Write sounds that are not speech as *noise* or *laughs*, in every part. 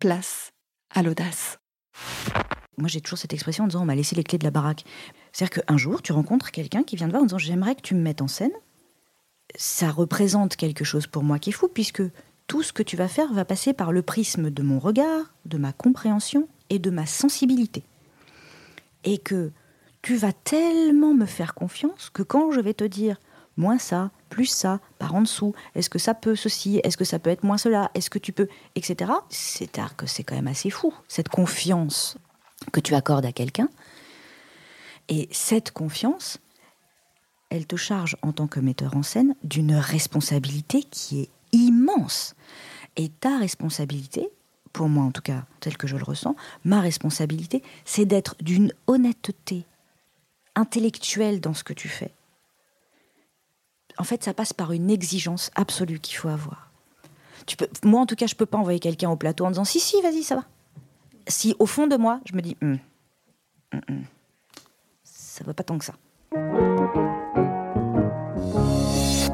place à l'audace. Moi, j'ai toujours cette expression en disant on m'a laissé les clés de la baraque. C'est-à-dire qu'un jour, tu rencontres quelqu'un qui vient te voir en disant j'aimerais que tu me mettes en scène. Ça représente quelque chose pour moi qui est fou, puisque tout ce que tu vas faire va passer par le prisme de mon regard, de ma compréhension et de ma sensibilité. Et que tu vas tellement me faire confiance que quand je vais te dire moins ça, plus ça, par en dessous, est-ce que ça peut ceci, est-ce que ça peut être moins cela, est-ce que tu peux, etc. C'est que c'est quand même assez fou, cette confiance que tu accordes à quelqu'un. Et cette confiance, elle te charge en tant que metteur en scène d'une responsabilité qui est immense. Et ta responsabilité, pour moi en tout cas, telle que je le ressens, ma responsabilité, c'est d'être d'une honnêteté intellectuelle dans ce que tu fais. En fait, ça passe par une exigence absolue qu'il faut avoir. Moi, en tout cas, je peux pas envoyer quelqu'un au plateau en disant si, si, vas-y, ça va. Si au fond de moi, je me dis, hum, hum, ça va pas tant que ça.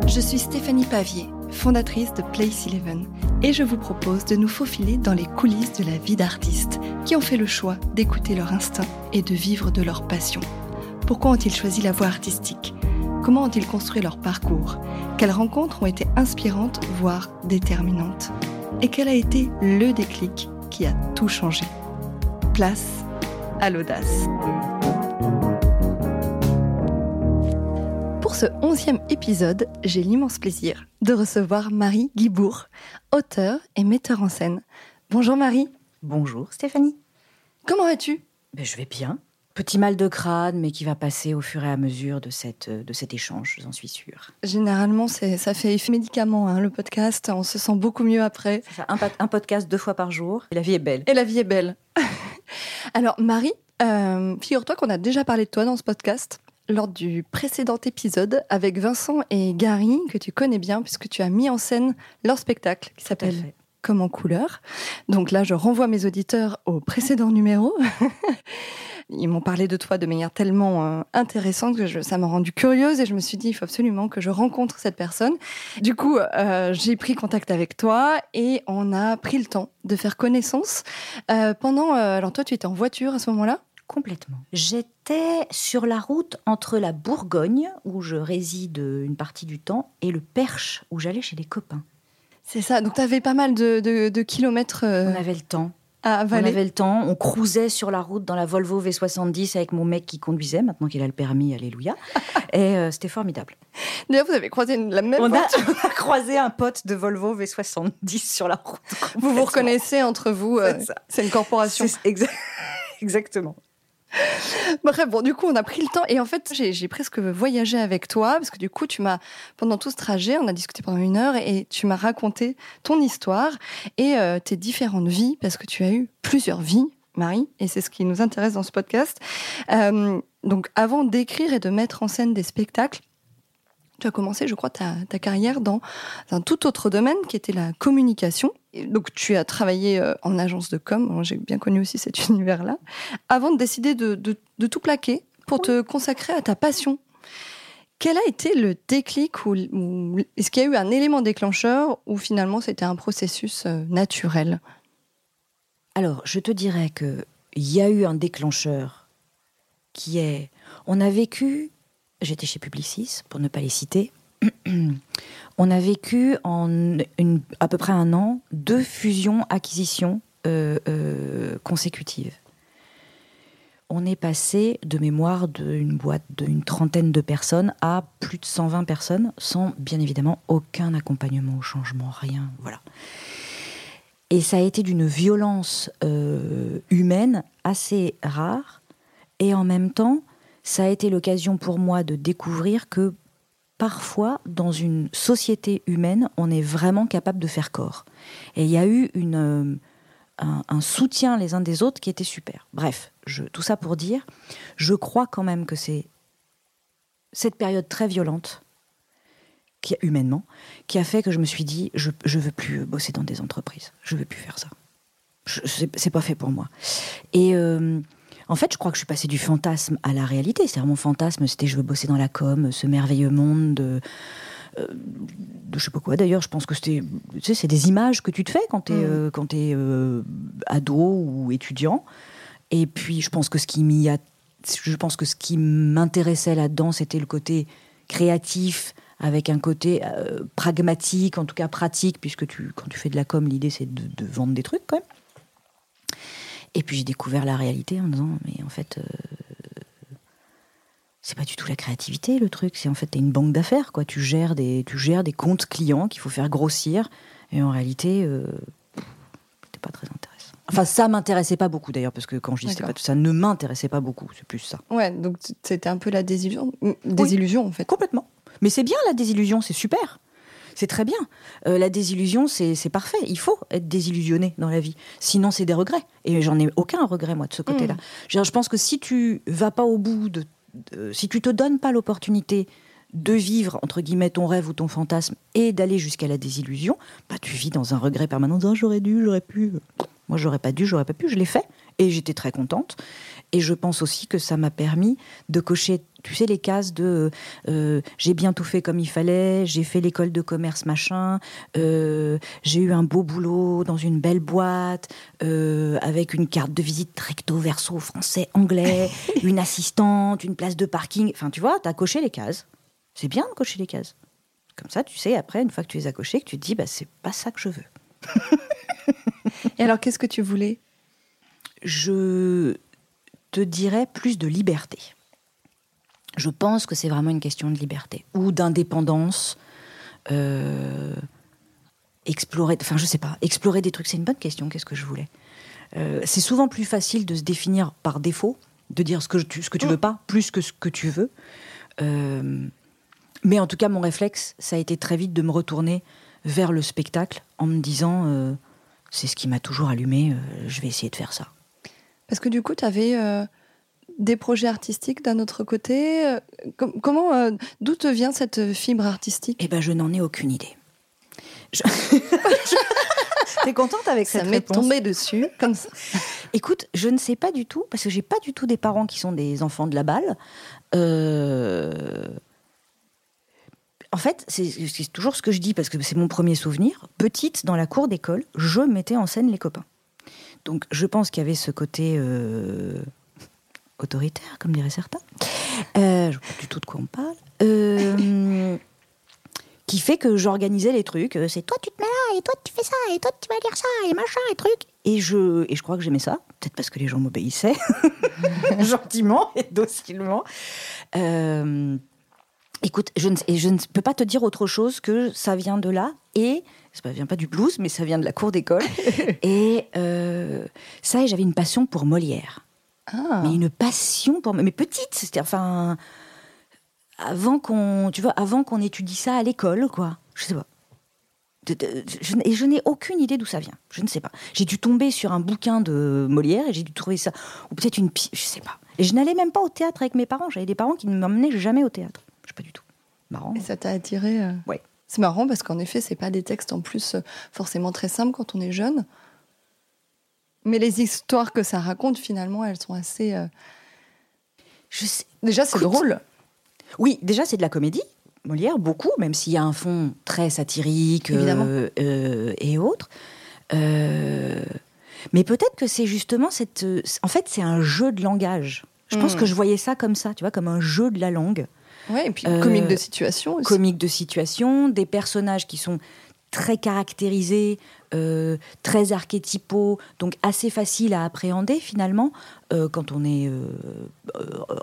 Je suis Stéphanie Pavier, fondatrice de Place Eleven, et je vous propose de nous faufiler dans les coulisses de la vie d'artistes qui ont fait le choix d'écouter leur instinct et de vivre de leur passion. Pourquoi ont-ils choisi la voie artistique? Comment ont-ils construit leur parcours? Quelles rencontres ont été inspirantes, voire déterminantes? Et quel a été le déclic qui a tout changé? Place à l'audace. Pour ce onzième épisode, j'ai l'immense plaisir de recevoir Marie Guibourg, auteure et metteur en scène. Bonjour Marie. Bonjour Stéphanie. Comment vas-tu? Ben, Je vais bien. Petit mal de crâne, mais qui va passer au fur et à mesure de, cette, de cet échange, j'en suis sûre. Généralement, ça fait effet médicament, hein, le podcast. On se sent beaucoup mieux après. un, un, podcast deux fois par jour, et la vie est belle. Et la vie est belle. *laughs* Alors, Marie, euh, figure-toi qu'on a déjà parlé de toi dans ce podcast lors du précédent épisode avec Vincent et Gary, que tu connais bien, puisque tu as mis en scène leur spectacle qui s'appelle Comme en couleur. Donc là, je renvoie mes auditeurs au précédent numéro. *laughs* Ils m'ont parlé de toi de manière tellement euh, intéressante que ça m'a rendu curieuse et je me suis dit, il faut absolument que je rencontre cette personne. Du coup, euh, j'ai pris contact avec toi et on a pris le temps de faire connaissance. Euh, pendant, alors toi, tu étais en voiture à ce moment-là? Complètement. J'étais sur la route entre la Bourgogne, où je réside une partie du temps, et le Perche, où j'allais chez des copains. C'est ça, donc tu avais pas mal de, kilomètres. On avait le temps. On avait le temps, on cruisait sur la route dans la Volvo V70 avec mon mec qui conduisait, maintenant qu'il a le permis, alléluia. *laughs* Et euh, c'était formidable. D'ailleurs, vous avez croisé la même on voiture. *laughs* A, croisé un pote de Volvo V70 sur la route. Vous vous reconnaissez entre vous, euh, c'est une corporation. *laughs* Exactement. Bref, bon, du coup, on a pris le temps et en fait, j'ai presque voyagé avec toi parce que du coup, tu m'as, pendant tout ce trajet, on a discuté pendant une heure et tu m'as raconté ton histoire et euh, tes différentes vies parce que tu as eu plusieurs vies, Marie, et c'est ce qui nous intéresse dans ce podcast. Euh, donc, avant d'écrire et de mettre en scène des spectacles, tu as commencé, je crois, ta, carrière dans un tout autre domaine qui était la communication. donc, tu as travaillé euh, en agence de com. J'ai bien connu aussi cet *laughs* univers-là. Avant de décider de, tout plaquer pour te consacrer à ta passion. Quel a été le déclic ou, est-ce qu'il y a eu un élément déclencheur ou finalement c'était un processus euh, naturel? Alors, je te dirais que il y a eu un déclencheur qui est on a vécu j'étais chez Publicis, pour ne pas les citer. *clears throat* On a vécu en à peu près un an deux fusions-acquisitions euh, euh, consécutives. On est passé de mémoire d'une boîte d'une trentaine de personnes à plus de 120 personnes, sans bien évidemment aucun accompagnement au changement, rien. Voilà. Et ça a été d'une violence euh, humaine assez rare, et en même temps, ça a été l'occasion pour moi de découvrir que parfois, dans une société humaine, on est vraiment capable de faire corps. Et il y a eu euh, un, soutien les uns des autres qui était super. Bref, tout ça pour dire, je crois quand même que c'est cette période très violente, humainement, qui a fait que je me suis dit, je ne veux plus bosser dans des entreprises. Je ne veux plus faire ça. C'est pas fait pour moi. Et... Euh, en fait, je crois que je suis passée du fantasme à la réalité. C'est-à-dire mon fantasme, c'était je veux bosser dans la com, ce merveilleux monde de je sais pas quoi d'ailleurs, je pense que c'était, tu sais, c'est des images que tu te fais quand tu es, mm. quand es ado ou étudiant. Et puis je pense que ce qui m'y a, je pense que ce qui m'intéressait là-dedans, c'était le côté créatif, avec un côté pragmatique, en tout cas pratique, puisque tu, quand tu fais de la com, l'idée c'est de, de, vendre des trucs quand même. Et puis j'ai découvert la réalité en disant, mais en fait, euh, c'est pas du tout la créativité le truc. C'est en fait, t'es une banque d'affaires, quoi. Tu gères des, tu gères des comptes clients qu'il faut faire grossir. Et en réalité, euh, c'était pas très intéressant. Enfin, ça m'intéressait pas beaucoup d'ailleurs, parce que quand je dis pas tout ça, ne m'intéressait pas beaucoup. C'est plus ça. Ouais, donc c'était un peu la désillusion, désillusion en fait. Complètement. Mais c'est bien la désillusion, c'est super c'est très bien. Euh, la désillusion, c'est parfait. Il faut être désillusionné dans la vie. Sinon, c'est des regrets. Et j'en ai aucun regret, moi, de ce côté-là. Mm. Je pense que si tu vas pas au bout de. si tu te donnes pas l'opportunité de vivre, entre guillemets, ton rêve ou ton fantasme et d'aller jusqu'à la désillusion, bah, tu vis dans un regret permanent. Oh, j'aurais dû, j'aurais pu. Moi, j'aurais pas dû, j'aurais pas pu. Je l'ai fait et j'étais très contente. Et je pense aussi que ça m'a permis de cocher, tu sais, les cases de euh, j'ai bien tout fait comme il fallait, j'ai fait l'école de commerce machin, euh, j'ai eu un beau boulot dans une belle boîte euh, avec une carte de visite recto verso français anglais, *laughs* une assistante, une place de parking. Enfin, tu vois, t'as coché les cases. C'est bien de cocher les cases. Comme ça, tu sais, après, une fois que tu les as cochées, que tu te dis, bah, c'est pas ça que je veux. *laughs* Et alors, qu'est-ce que tu voulais? Je te dirais plus de liberté. Je pense que c'est vraiment une question de liberté ou d'indépendance. Euh, explorer, enfin je sais pas, explorer des trucs, c'est une bonne question. Qu'est-ce que je voulais? Euh, C'est souvent plus facile de se définir par défaut, de dire ce que tu, ce que tu veux pas, plus que ce que tu veux. Euh, mais en tout cas, mon réflexe, ça a été très vite de me retourner vers le spectacle en me disant, c'est ce qui m'a toujours allumé, je vais essayer de faire ça. Parce que du coup, tu avais euh, des projets artistiques d'un autre côté. Euh, comment, euh, d'où te vient cette fibre artistique? Eh ben, je n'en ai aucune idée. Je... *laughs* T'es contente avec ça cette réponse? Ça m'est tombé dessus, comme ça. Écoute, je ne sais pas du tout, parce que j'ai pas du tout des parents qui sont des enfants de la balle. En fait, c'est toujours ce que je dis, parce que c'est mon premier souvenir. Petite, dans la cour d'école, je mettais en scène les copains. Donc je pense qu'il y avait ce côté euh, autoritaire, comme diraient certains. Euh, je ne sais pas du tout de quoi on parle. Euh, qui fait que j'organisais les trucs. C'est toi tu te mets là, et toi tu fais ça, et toi tu vas dire ça, et machin, et truc. Et je, et je crois que j'aimais ça, peut-être parce que les gens m'obéissaient, *laughs* gentiment et docilement. écoute, je ne, je ne peux pas te dire autre chose que ça vient de là. Et ça vient pas du blues, mais ça vient de la cour d'école. *laughs* et euh, ça, et j'avais une passion pour Molière. Ah. Mais une passion pour. Mais petite, c'était enfin. Avant qu'on, tu vois, avant qu'on étudie ça à l'école, quoi. Je sais pas. Et je n'ai aucune idée d'où ça vient. Je ne sais pas. J'ai dû tomber sur un bouquin de Molière et j'ai dû trouver ça. Ou peut-être une. Je sais pas. Et je n'allais même pas au théâtre avec mes parents. J'avais des parents qui ne m'emmenaient jamais au théâtre. Je sais pas du tout. Marrant. Et ça t'a attiré euh... Ouais. C'est marrant parce qu'en effet, c'est pas des textes en plus euh, forcément très simples quand on est jeune. Mais les histoires que ça raconte, finalement, elles sont assez. Euh, Je sais... Déjà, c'est drôle. Oui, déjà, c'est de la comédie. Molière, beaucoup, même s'il y a un fond très satirique euh, et autres. Mais peut-être que c'est justement cette. En fait, c'est un jeu de langage. Je pense hmm. que je voyais ça comme ça, tu vois, comme un jeu de la langue. Ouais, et puis euh, comique de situation aussi. Comique de situation, des personnages qui sont très caractérisés, euh, très archétypaux, donc assez faciles à appréhender finalement euh, quand on est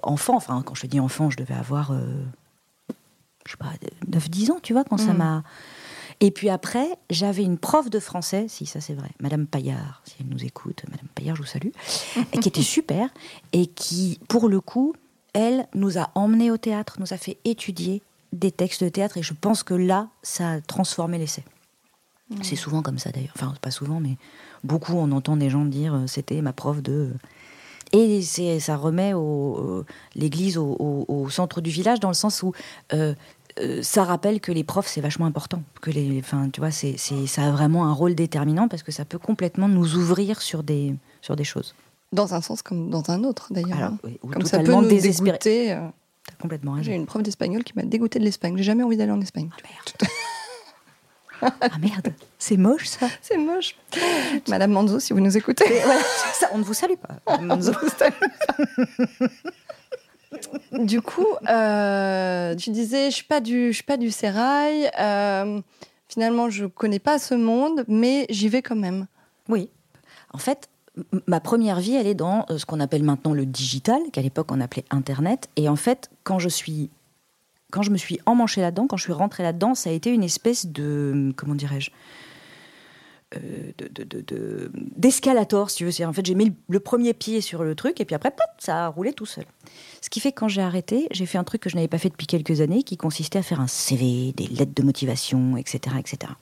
enfant. Enfin, quand je dis enfant, je devais avoir, je sais pas, 9-10 ans, tu vois, quand ça mm. m'a. Et puis après, j'avais une prof de français, si ça c'est vrai, Madame Paillard, si elle nous écoute, Madame Paillard, je vous salue, qui était *laughs* super et qui, pour le coup, elle nous a emmenés au théâtre, nous a fait étudier des textes de théâtre, et je pense que là, ça a transformé l'essai. Mmh. C'est souvent comme ça d'ailleurs. Enfin, pas souvent, mais beaucoup, on entend des gens dire euh, c'était ma prof de. Et ça remet l'église au, centre du village, dans le sens où euh, euh, ça rappelle que les profs, c'est vachement important. Que les, enfin, tu vois, c'est, ça a vraiment un rôle déterminant parce que ça peut complètement nous ouvrir sur des, sur des choses. Dans un sens comme dans un autre, d'ailleurs. Hein. comme ça peut nous désespérer. Euh. complètement raison. J'ai une prof d'espagnol qui m'a dégoûté de l'Espagne. J'ai jamais envie d'aller en Espagne. Ah merde, c'est moche ça. C'est moche. Madame Manzo, si vous nous écoutez. Ça, on ne vous salue pas. Madame Manzo. du coup, euh, tu disais, je suis pas du, je suis pas du sérail. Euh, finalement, je connais pas ce monde, mais j'y vais quand même. Oui. En fait, ma première vie, elle est dans euh, ce qu'on appelle maintenant le digital, qu'à l'époque on appelait Internet. Et en fait, quand je suis, quand je me suis emmanchée là-dedans, quand je suis rentrée là-dedans, ça a été une espèce de, comment dirais-je, euh, de- de- d'escalator, si tu veux. En fait, j'ai mis le, premier pied sur le truc et puis après, ça a roulé tout seul. Ce qui fait que quand j'ai arrêté, j'ai fait un truc que je n'avais pas fait depuis quelques années, qui consistait à faire un CV, des lettres de motivation, etc., etc.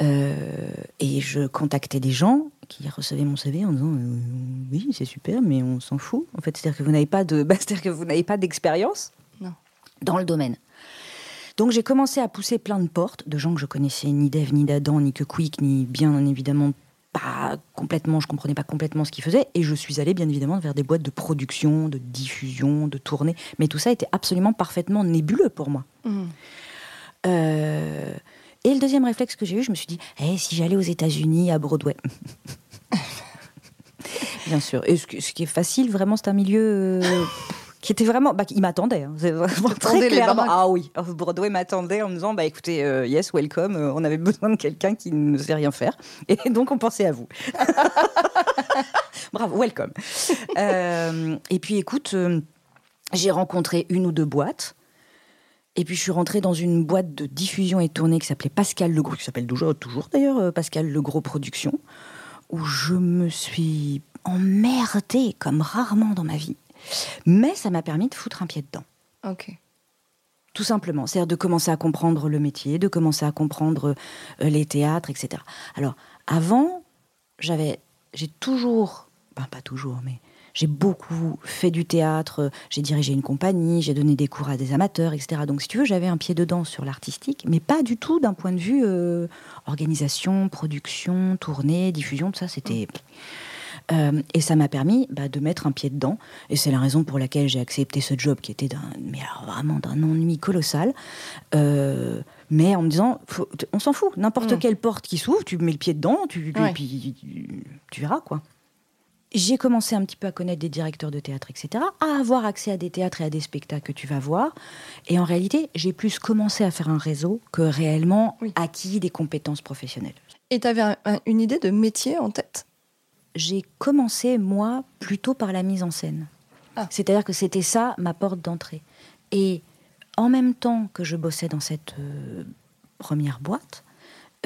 Euh, et je contactais des gens qui recevaient mon CV en disant euh, oui c'est super mais on s'en fout en fait c'est-à-dire que vous n'avez pas de *laughs* c'est-à-dire que vous n'avez pas d'expérience. Dans le domaine. Donc j'ai commencé à pousser plein de portes de gens que je connaissais ni d'Ève ni d'Adam ni que Quick ni bien évidemment pas complètement je comprenais pas complètement ce qu'ils faisaient et je suis allée bien évidemment vers des boîtes de production de diffusion de tournée mais tout ça était absolument parfaitement nébuleux pour moi. Mhm. Euh, et le deuxième réflexe que j'ai eu, je me suis dit, Eh, si j'allais aux États-Unis, à Broadway. *laughs* Bien sûr. Et ce, qui- ce qui est facile, vraiment, c'est un milieu euh, qui était vraiment. Bah, il m'attendait. hein. Très clairement. Ah oui, Broadway m'attendait en me disant, bah écoutez, euh, yes, welcome. euh, on avait besoin de quelqu'un qui ne sait rien faire. *laughs* Et donc, on pensait à vous. *laughs* Bravo, welcome. Euh, et puis, écoute, j'ai rencontré une ou deux boîtes. Et puis je suis rentrée dans une boîte de diffusion et tournée qui s'appelait Pascal Legros, qui s'appelle toujours, toujours d'ailleurs Pascal Legros Productions, où je me suis emmerdée comme rarement dans ma vie. Mais ça m'a permis de foutre un pied dedans. Ok. Tout simplement. C'est-à-dire de commencer à comprendre le métier, de commencer à comprendre euh, les théâtres, etc. Alors, avant, j'avais, j'ai toujours, ben pas toujours, mais j'ai beaucoup fait du théâtre, euh, j'ai dirigé une compagnie, j'ai donné des cours à des amateurs, etc. Donc, si tu veux, j'avais un pied dedans sur l'artistique, mais pas du tout d'un point de vue euh, organisation, production, tournée, diffusion, tout ça, c'était. Euh, et ça m'a permis bah, de mettre un pied dedans. Et c'est la raison pour laquelle j'ai accepté ce job qui était d'un, mais alors vraiment d'un ennui colossal. Euh, mais en me disant, faut- on s'en fout, n'importe Mm. quelle porte qui s'ouvre, tu mets le pied dedans, tu, Ouais. puis tu, tu verras quoi. J'ai commencé un petit peu à connaître des directeurs de théâtre, etc., à avoir accès à des théâtres et à des spectacles que tu vas voir. Et en réalité, j'ai plus commencé à faire un réseau que réellement Oui. acquis des compétences professionnelles. Et tu avais une idée de métier en tête? J'ai commencé, moi, plutôt par la mise en scène. Ah. C'est-à-dire que c'était ça ma porte d'entrée. Et en même temps que je bossais dans cette euh, première boîte,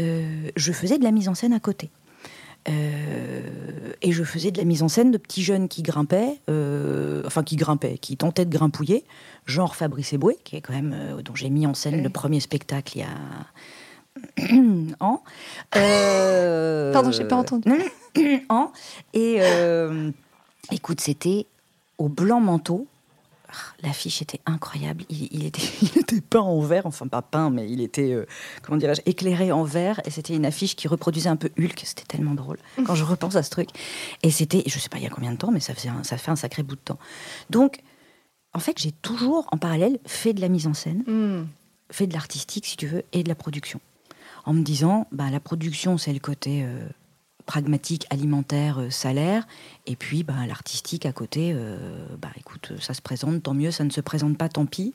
euh, je faisais de la mise en scène à côté. Euh, et je faisais de la mise en scène de petits jeunes qui grimpaient, euh, enfin qui grimpaient, qui tentaient de grimpouiller, genre Fabrice Eboué, qui est quand même euh, dont j'ai mis en scène Oui. le premier spectacle il y a *clears throat* an. Pardon, j'ai pas entendu. *coughs* Et euh, écoute, c'était au blanc manteau. Ah, L'affiche était incroyable. Il, il était, *laughs* il était peint en vert, enfin pas peint, mais il était, euh, comment dirais-je, éclairé en vert. Et c'était une affiche qui reproduisait un peu Hulk. C'était tellement drôle quand je repense à ce truc. Et c'était, je sais pas il y a combien de temps, mais ça, faisait un- ça fait un sacré bout de temps. Donc, en fait, j'ai toujours, en parallèle, fait de la mise en scène Hmm. fait de l'artistique, si tu veux, et de la production. En me disant, bah, la production, c'est le côté euh, pragmatique, alimentaire, euh, salaire, et puis bah, l'artistique à côté, bah, écoute, ça se présente, tant mieux, ça ne se présente pas, tant pis,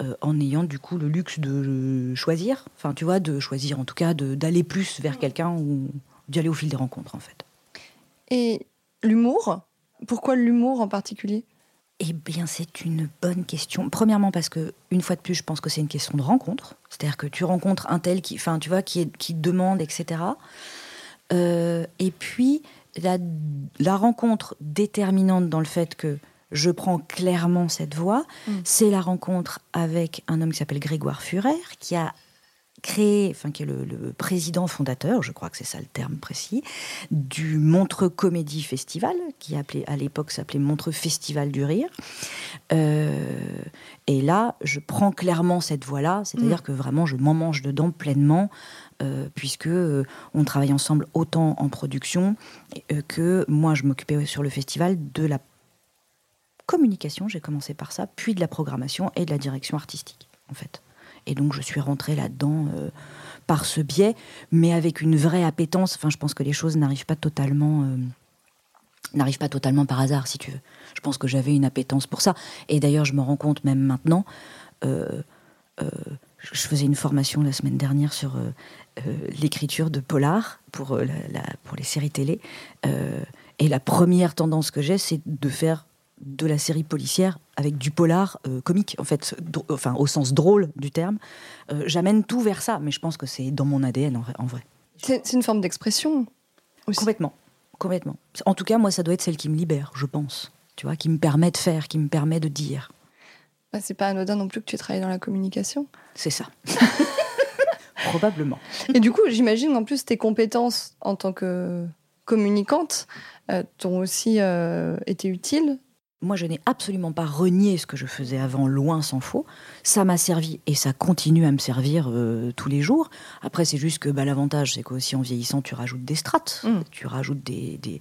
euh, en ayant du coup le luxe de choisir, enfin, tu vois, de choisir en tout cas d'aller plus vers quelqu'un ou d'y aller au fil des rencontres, en fait. Et l'humour? Pourquoi l'humour en particulier? Eh bien, c'est une bonne question. Premièrement, parce que une fois de plus, je pense que c'est une question de rencontre. C'est-à-dire que tu rencontres un tel qui, enfin, tu vois, qui, est, qui demande, etc. Euh, et puis, la, la rencontre déterminante dans le fait que je prends clairement cette voie, Mm. c'est la rencontre avec un homme qui s'appelle Grégoire Furer, qui a créé, enfin qui est le, le président fondateur, je crois que c'est ça le terme précis, du Montreux Comédie Festival, qui appelait, à l'époque s'appelait Montreux Festival du Rire. Euh, et là, je prends clairement cette voie-là, c'est-à-dire que vraiment je m'en mange dedans pleinement, euh, puisque euh, on travaille ensemble autant en production euh, que moi je m'occupais sur le festival de la communication, j'ai commencé par ça, puis de la programmation et de la direction artistique, en fait. Et donc je suis rentrée là-dedans euh, par ce biais, mais avec une vraie appétence. Enfin, je pense que les choses n'arrivent pas totalement, pas totalement par hasard, si tu veux. Je pense que j'avais une appétence pour ça. Et d'ailleurs, je me rends compte même maintenant. Je faisais une formation la semaine dernière sur l'écriture de polar pour, la, pour les séries télé. et la première tendance que j'ai, c'est de faire de la série policière avec du polar euh, comique, en fait, enfin au sens drôle du terme. Euh, j'amène tout vers ça, mais je pense que c'est dans mon ADN en, vrai. C'est une forme d'expression Complètement, complètement. En tout cas, moi, ça doit être celle qui me libère, je pense. Tu vois, qui me permet de faire, qui me permet de dire. Bah, c'est pas anodin non plus que tu travailles dans la communication. C'est ça. *laughs* Probablement. Et du coup, j'imagine en plus tes compétences en tant que communicante euh, t'ont aussi été utiles moi, je n'ai absolument pas renié ce que je faisais avant, loin s'en faut. Ça m'a servi et ça continue à me servir euh, tous les jours. Après, c'est juste que bah, l'avantage, c'est qu'aussi en vieillissant, tu rajoutes des strates, mm. tu rajoutes des.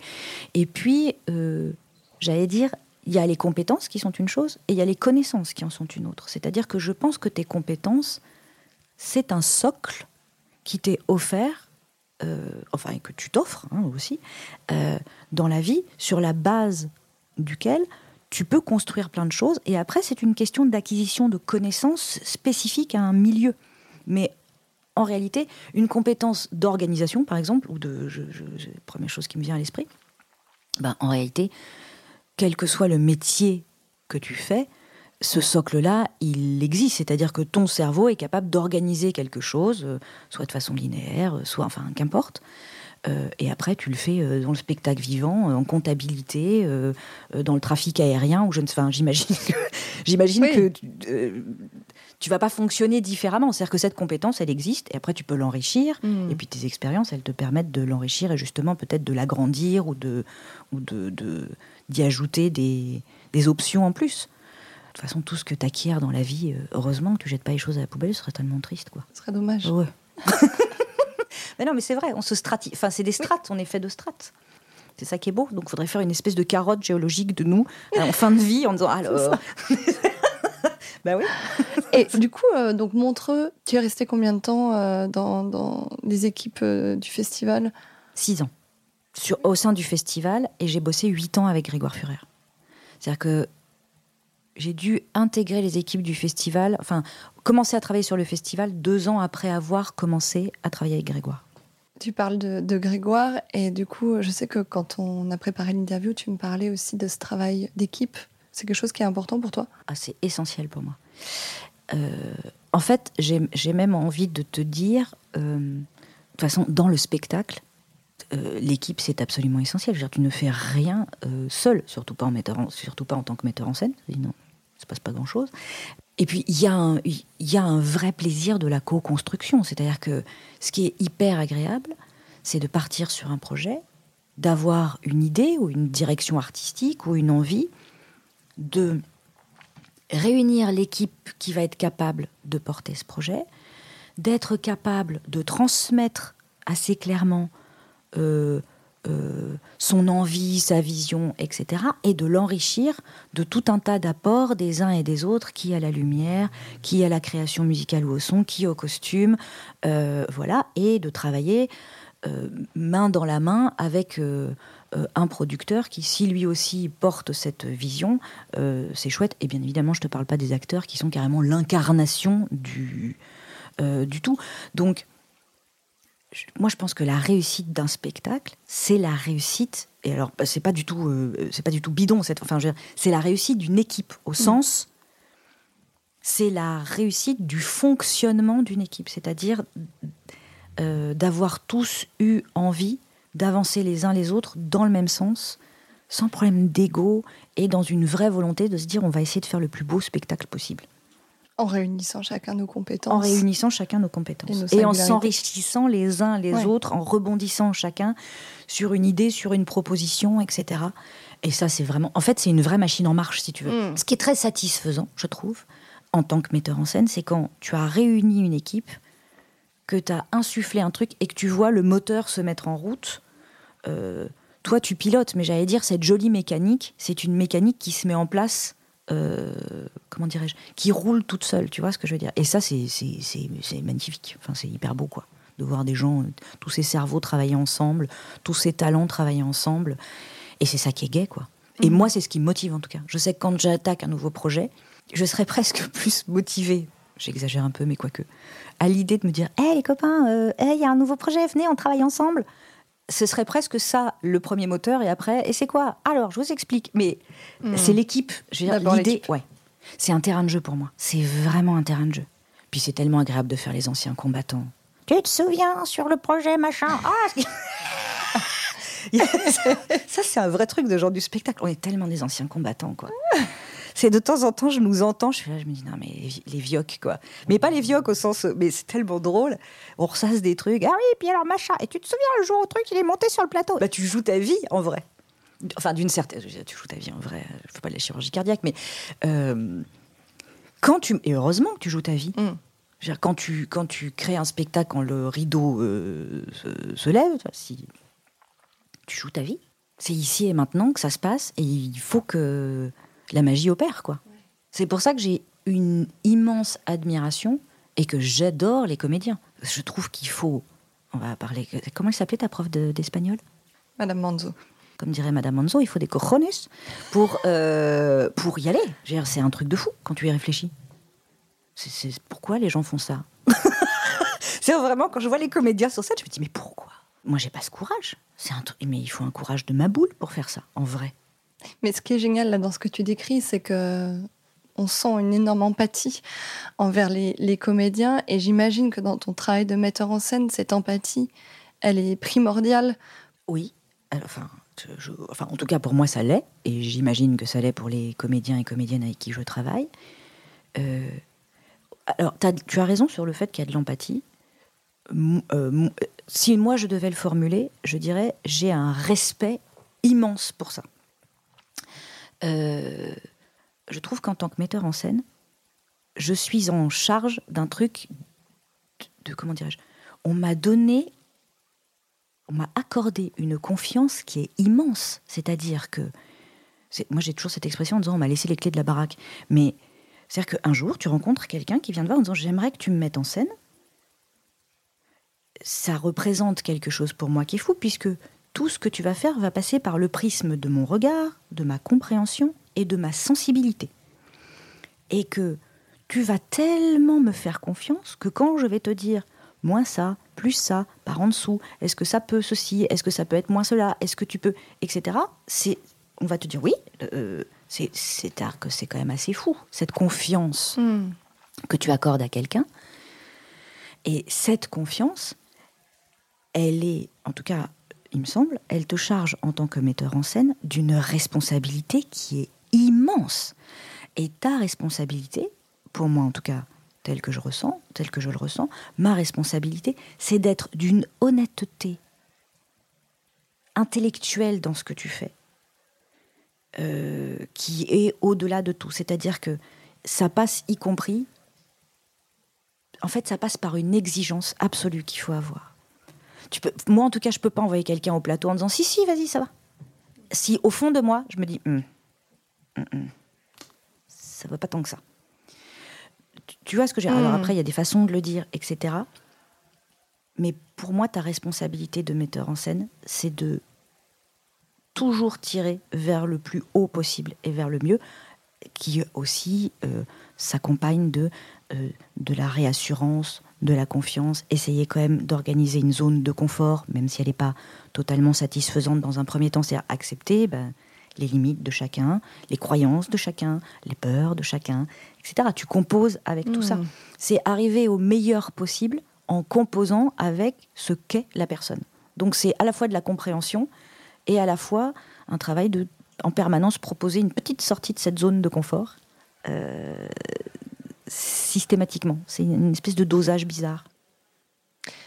Et puis, euh, j'allais dire, il y a les compétences qui sont une chose et il y a les connaissances qui en sont une autre. C'est-à-dire que je pense que tes compétences, c'est un socle qui t'est offert, euh, enfin, que tu t'offres hein, aussi, dans la vie, sur la base duquel tu peux construire plein de choses. Et après, c'est une question d'acquisition de connaissances spécifiques à un milieu. Mais en réalité, une compétence d'organisation, par exemple, ou de. Je, première chose qui me vient à l'esprit, ben, en réalité, quel que soit le métier que tu fais, ce socle-là, il existe. C'est-à-dire que ton cerveau est capable d'organiser quelque chose, euh, soit de façon linéaire, soit, enfin, qu'importe. Euh, et après, tu le fais euh, dans le spectacle vivant, euh, en comptabilité, dans le trafic aérien, ou je ne sais pas. J'imagine que, *laughs* j'imagine que tu, vas pas fonctionner différemment. C'est-à-dire que cette compétence, elle existe, et après, tu peux l'enrichir. Et puis tes expériences, elles te permettent de l'enrichir et justement peut-être de l'agrandir ou de, ou de, d'y ajouter des, des options en plus. De toute façon, tout ce que tu acquiers dans la vie, heureusement que tu jettes pas les choses à la poubelle, ce serait tellement triste, quoi. Ce serait dommage. Ouais. *laughs* Mais non, mais c'est vrai, on se strati... Enfin, c'est des strates, on est fait de strates. C'est ça qui est beau. Donc, il faudrait faire une espèce de carotte géologique de nous en fin de vie en disant *laughs* alors. *laughs* bah oui. Et du coup, euh, donc Montreux, tu es resté combien de temps euh, dans, dans, les équipes euh, du festival? Six ans. Sur, au sein du festival, et j'ai bossé huit ans avec Grégoire Furer. C'est-à-dire que j'ai dû intégrer les équipes du festival, enfin, commencer à travailler sur le festival deux ans après avoir commencé à travailler avec Grégoire. Tu parles de, Grégoire et du coup, je sais que quand on a préparé l'interview, tu me parlais aussi de ce travail d'équipe. C'est quelque chose qui est important pour toi? Ah, C'est essentiel pour moi. Euh, en fait, j'ai même envie de te dire, euh, de toute façon, dans le spectacle, euh, l'équipe c'est absolument essentiel. Je veux dire, tu ne fais rien seul, surtout pas en surtout pas en tant que metteur en scène. Sinon, il se passe pas grand chose. Et puis, il y, y a un vrai plaisir de la co-construction. C'est-à-dire que ce qui est hyper agréable, c'est de partir sur un projet, d'avoir une idée ou une direction artistique ou une envie, de réunir l'équipe qui va être capable de porter ce projet, d'être capable de transmettre assez clairement euh, euh, son envie, sa vision, etc., et de l'enrichir de tout un tas d'apports des uns et des autres, qui à la lumière, qui à la création musicale ou au son, qui au costume, euh, voilà, et de travailler main dans la main avec un producteur qui, si lui aussi porte cette vision, c'est chouette. Et bien évidemment, je ne te parle pas des acteurs qui sont carrément l'incarnation du, du tout. Donc, moi, je pense que la réussite d'un spectacle, c'est la réussite. Et alors, bah, c'est pas du tout, euh, c'est pas du tout bidon. Cette, enfin, c'est la réussite d'une équipe au mm. sens. C'est la réussite du fonctionnement d'une équipe, c'est-à-dire euh, d'avoir tous eu envie d'avancer les uns les autres dans le même sens, sans problème d'ego et dans une vraie volonté de se dire on va essayer de faire le plus beau spectacle possible. En réunissant chacun nos compétences. En réunissant chacun nos compétences. Et, en s'enrichissant les uns les autres, en rebondissant chacun sur une idée, sur une proposition, etc. Et ça, c'est vraiment. En fait, c'est une vraie machine en marche, si tu veux. Mm. Ce qui est très satisfaisant, je trouve, en tant que metteur en scène, c'est quand tu as réuni une équipe, que tu as insufflé un truc et que tu vois le moteur se mettre en route. Euh, toi tu pilotes, mais j'allais dire cette jolie mécanique, c'est une mécanique qui se met en place. Euh, comment dirais-je Qui roule toute seule, tu vois ce que je veux dire? Et ça, c'est magnifique. Enfin, c'est hyper beau, quoi. De voir des gens, tous ces cerveaux travailler ensemble, tous ces talents travailler ensemble. Et c'est ça qui est gai, quoi. Et mhm. moi, c'est ce qui me motive en tout cas. Je sais que quand j'attaque un nouveau projet, je serais *laughs* presque plus motivée, j'exagère un peu, mais quoique, à l'idée de me dire Hé les copains, euh, il y a un nouveau projet, venez, on travaille ensemble. Ce serait presque ça le premier moteur, et après, et c'est quoi? Alors, je vous explique. Mais mhm. c'est l'équipe. L'idée, ouais. C'est un terrain de jeu pour moi. C'est vraiment un terrain de jeu. Puis c'est tellement agréable de faire les anciens combattants. Tu te souviens sur le projet machin? Ah, *laughs* ça, c'est un vrai truc de genre du spectacle. On est tellement des anciens combattants, quoi. C'est de temps en temps, je nous entends, je suis là, je me dis, non, mais les, vioques, quoi. Mais pas les vioques au sens, mais c'est tellement drôle. On ressasse des trucs. Ah oui, puis alors machin. Et tu te souviens le jour où truc, il est monté sur le plateau Bah, tu joues ta vie, en vrai. Enfin, d'une certaine. Tu joues ta vie, en vrai. Je fais pas de la chirurgie cardiaque, mais. Euh, quand tu. Et heureusement que tu joues ta vie. Mm. Quand tu, quand tu crées un spectacle, quand le rideau euh, se, se, lève, si tu joues ta vie. C'est ici et maintenant que ça se passe et il faut que la magie opère, quoi. C'est pour ça que j'ai une immense admiration et que j'adore les comédiens. Je trouve qu'il faut. On va parler. Comment elle s'appelait ta prof d'espagnol? Madame Manzo. Comme dirait Madame Manzo, il faut des cojones pour, euh, pour y aller. C'est un truc de fou quand tu y réfléchis. C'est pourquoi les gens font ça? *laughs* C'est vraiment quand je vois les comédiens sur scène, je me dis mais pourquoi? Moi, j'ai pas ce courage. C'est un truc, mais il faut un courage de ma boule pour faire ça, en vrai. Mais ce qui est génial là dans ce que tu décris, c'est que on sent une énorme empathie envers les, comédiens, et j'imagine que dans ton travail de metteur en scène, cette empathie, elle est primordiale. Oui, enfin, enfin, en tout cas pour moi ça l'est, et j'imagine que ça l'est pour les comédiens et comédiennes avec qui je travaille. Euh, alors, tu as raison sur le fait qu'il y a de l'empathie. Euh, si moi je devais le formuler, je dirais j'ai un respect immense pour ça. Euh, je trouve qu'en tant que metteur en scène, je suis en charge d'un truc de, comment dirais-je On m'a donné, on m'a accordé une confiance qui est immense. C'est-à-dire que moi j'ai toujours cette expression en disant on m'a laissé les clés de la baraque, mais c'est-à-dire qu'un jour tu rencontres quelqu'un qui vient te voir en disant j'aimerais que tu me mettes en scène ça représente quelque chose pour moi qui est fou, puisque tout ce que tu vas faire va passer par le prisme de mon regard, de ma compréhension et de ma sensibilité. Et que tu vas tellement me faire confiance que quand je vais te dire moins ça, plus ça, par en dessous, est-ce que ça peut ceci, est-ce que ça peut être moins cela, est-ce que tu peux, etc. C'est, on va te dire oui, euh, c'est, c'est que c'est quand même assez fou cette confiance hmm. que tu accordes à quelqu'un. Et cette confiance, elle est, en tout cas, il me semble, elle te charge en tant que metteur en scène d'une responsabilité qui est immense. Et ta responsabilité, pour moi en tout cas, telle que je le ressens, ma responsabilité, c'est d'être d'une honnêteté intellectuelle dans ce que tu fais, euh, qui est au-delà de tout. C'est-à-dire que ça passe y compris, en fait, ça passe par une exigence absolue qu'il faut avoir peux, moi, en tout cas, je peux pas envoyer quelqu'un au plateau en disant si, si, vas-y, ça va. Si au fond de moi, je me dis hum, hum, ça va pas tant que ça. Tu, vois ce que j'ai. Alors après, il y a des façons de le dire, etc. Mais pour moi, ta responsabilité de metteur en scène, c'est de toujours tirer vers le plus haut possible et vers le mieux, qui aussi euh, s'accompagne de, euh, de la réassurance, de la confiance, essayer quand même d'organiser une zone de confort, même si elle n'est pas totalement satisfaisante dans un premier temps, c'est accepter ben, les limites de chacun, les croyances de chacun, les peurs de chacun, etc. Tu composes avec tout ça. Hmm. C'est arriver au meilleur possible en composant avec ce qu'est la personne. Donc c'est à la fois de la compréhension et à la fois un travail de en permanence proposer une petite sortie de cette zone de confort. Euh, systématiquement. C'est une espèce de dosage bizarre.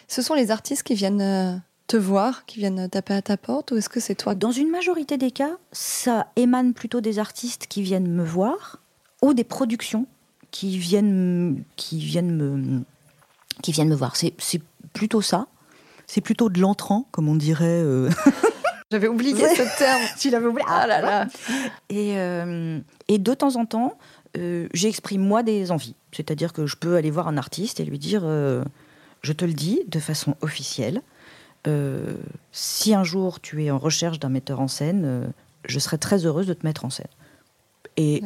Ce sont les artistes qui viennent euh, te voir, qui viennent taper à ta porte, ou est-ce que c'est toi Dans une majorité des cas, ça émane plutôt des artistes qui viennent me voir, ou des productions qui viennent, qui viennent, me, qui viennent me voir. C'est plutôt ça. C'est plutôt de l'entrant, comme on dirait. Euh, *laughs* J'avais oublié ce terme. *laughs* tu l'avais oublié. Ah là là. Et, euh, et de temps en temps, euh, j'exprime moi des envies. C'est-à-dire que je peux aller voir un artiste et lui dire, euh, je te le dis de façon officielle, si un jour tu es en recherche d'un metteur en scène, je serais très heureuse de te mettre en scène. Et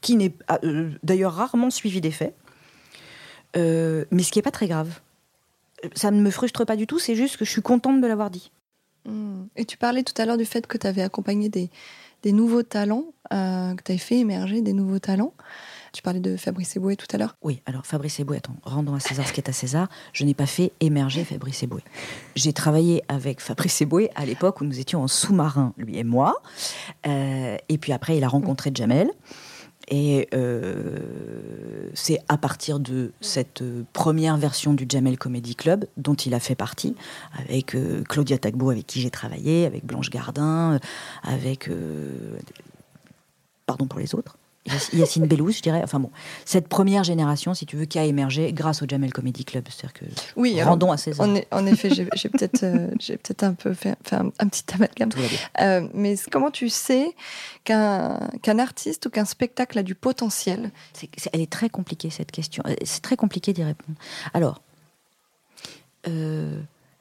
qui n'est d'ailleurs rarement suivi des faits, mais ce qui n'est pas très grave. Ça ne me frustre pas du tout, c'est juste que je suis contente de l'avoir dit. Et tu parlais tout à l'heure du fait que tu avais accompagné des, des nouveaux talents, euh, que tu avais fait émerger des nouveaux talents. Tu parlais de Fabrice Eboué tout à l'heure. Oui, alors Fabrice Eboué, attends, rendons à César ce qui est à César. Je n'ai pas fait émerger Fabrice Eboué. J'ai travaillé avec Fabrice Eboué à l'époque où nous étions en sous-marin, lui et moi. Euh, et puis après, il a rencontré Jamel. Et euh, c'est à partir de cette euh, première version du Jamel Comedy Club, dont il a fait partie, avec euh, Claudia Tagbo, avec qui j'ai travaillé, avec Blanche Gardin, avec. pardon pour les autres. Yacine Bellouz, je dirais. Enfin bon, cette première génération, si tu veux, qui a émergé grâce au Jamel Comedy Club. C'est-à-dire que oui, rendons à César. En, effet, j'ai peut-être euh, peut-être un peu fait, un, petit amalgame. Euh, mais comment tu sais qu'un qu'un artiste ou qu'un spectacle a du potentiel? Elle est très compliquée cette question. Euh, c'est très compliqué d'y répondre. Alors.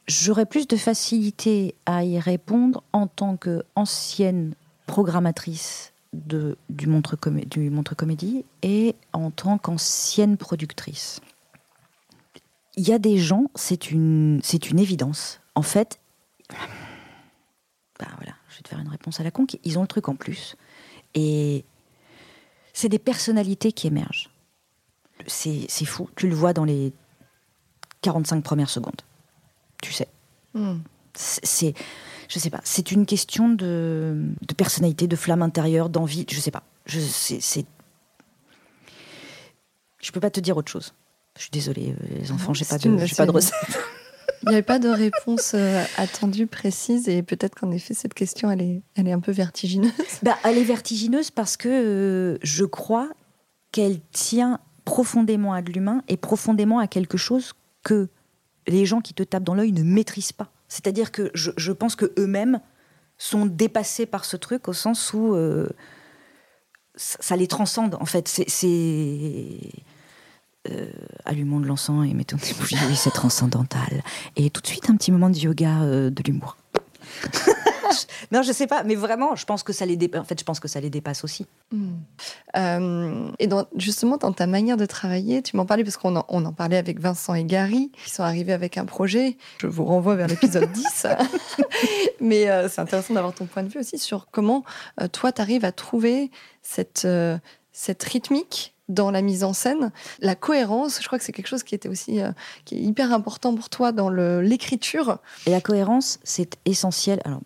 J'aurais plus de facilité à y répondre en tant qu'ancienne programmatrice du, Montre du Montre Comédie et en tant qu'ancienne productrice. Il y a des gens, c'est une, c'est une évidence. En fait, bah voilà, je vais te faire une réponse à la con, ils ont le truc en plus. Et c'est des personnalités qui émergent. C'est, c'est fou, tu le vois dans les 45 premières secondes. Tu sais. Hmm. C'est je sais pas. C'est une question de, personnalité, de flamme intérieure, d'envie. Je sais pas. Je c'est, je peux pas te dire autre chose. Je suis désolée, euh, les enfants, j'ai pas de, j'ai pas de recette. Il n'y avait pas de réponse euh, attendue précise et peut-être qu'en effet cette question elle est, elle est un peu vertigineuse. Bah, elle est vertigineuse parce que euh, je crois qu'elle tient profondément à de l'humain et profondément à quelque chose que les gens qui te tapent dans l'œil ne maîtrisent pas. C'est-à-dire que je, pense que eux-mêmes sont dépassés par ce truc au sens où euh, ça, les transcende. En fait, c'est euh, allumons de l'encens et mettons des bougies, c'est transcendantal. Et tout de suite un petit moment de yoga, euh, de l'humour. *laughs* *laughs* non, je sais pas, mais vraiment, je pense que ça les dépasse. En fait, je pense que ça les dépasse aussi. Hmm. Euh, et justement, dans ta manière de travailler, tu m'en parlais parce qu'on en, on en parlait avec Vincent et Gary, qui sont arrivés avec un projet. Je vous renvoie vers l'épisode *laughs* 10. *laughs* mais euh, c'est intéressant d'avoir ton point de vue aussi sur comment euh, toi, tu arrives à trouver cette, cette rythmique dans la mise en scène. La cohérence, je crois que c'est quelque chose qui était aussi qui est hyper important pour toi dans l'écriture. Et la cohérence, c'est essentiel. Alors,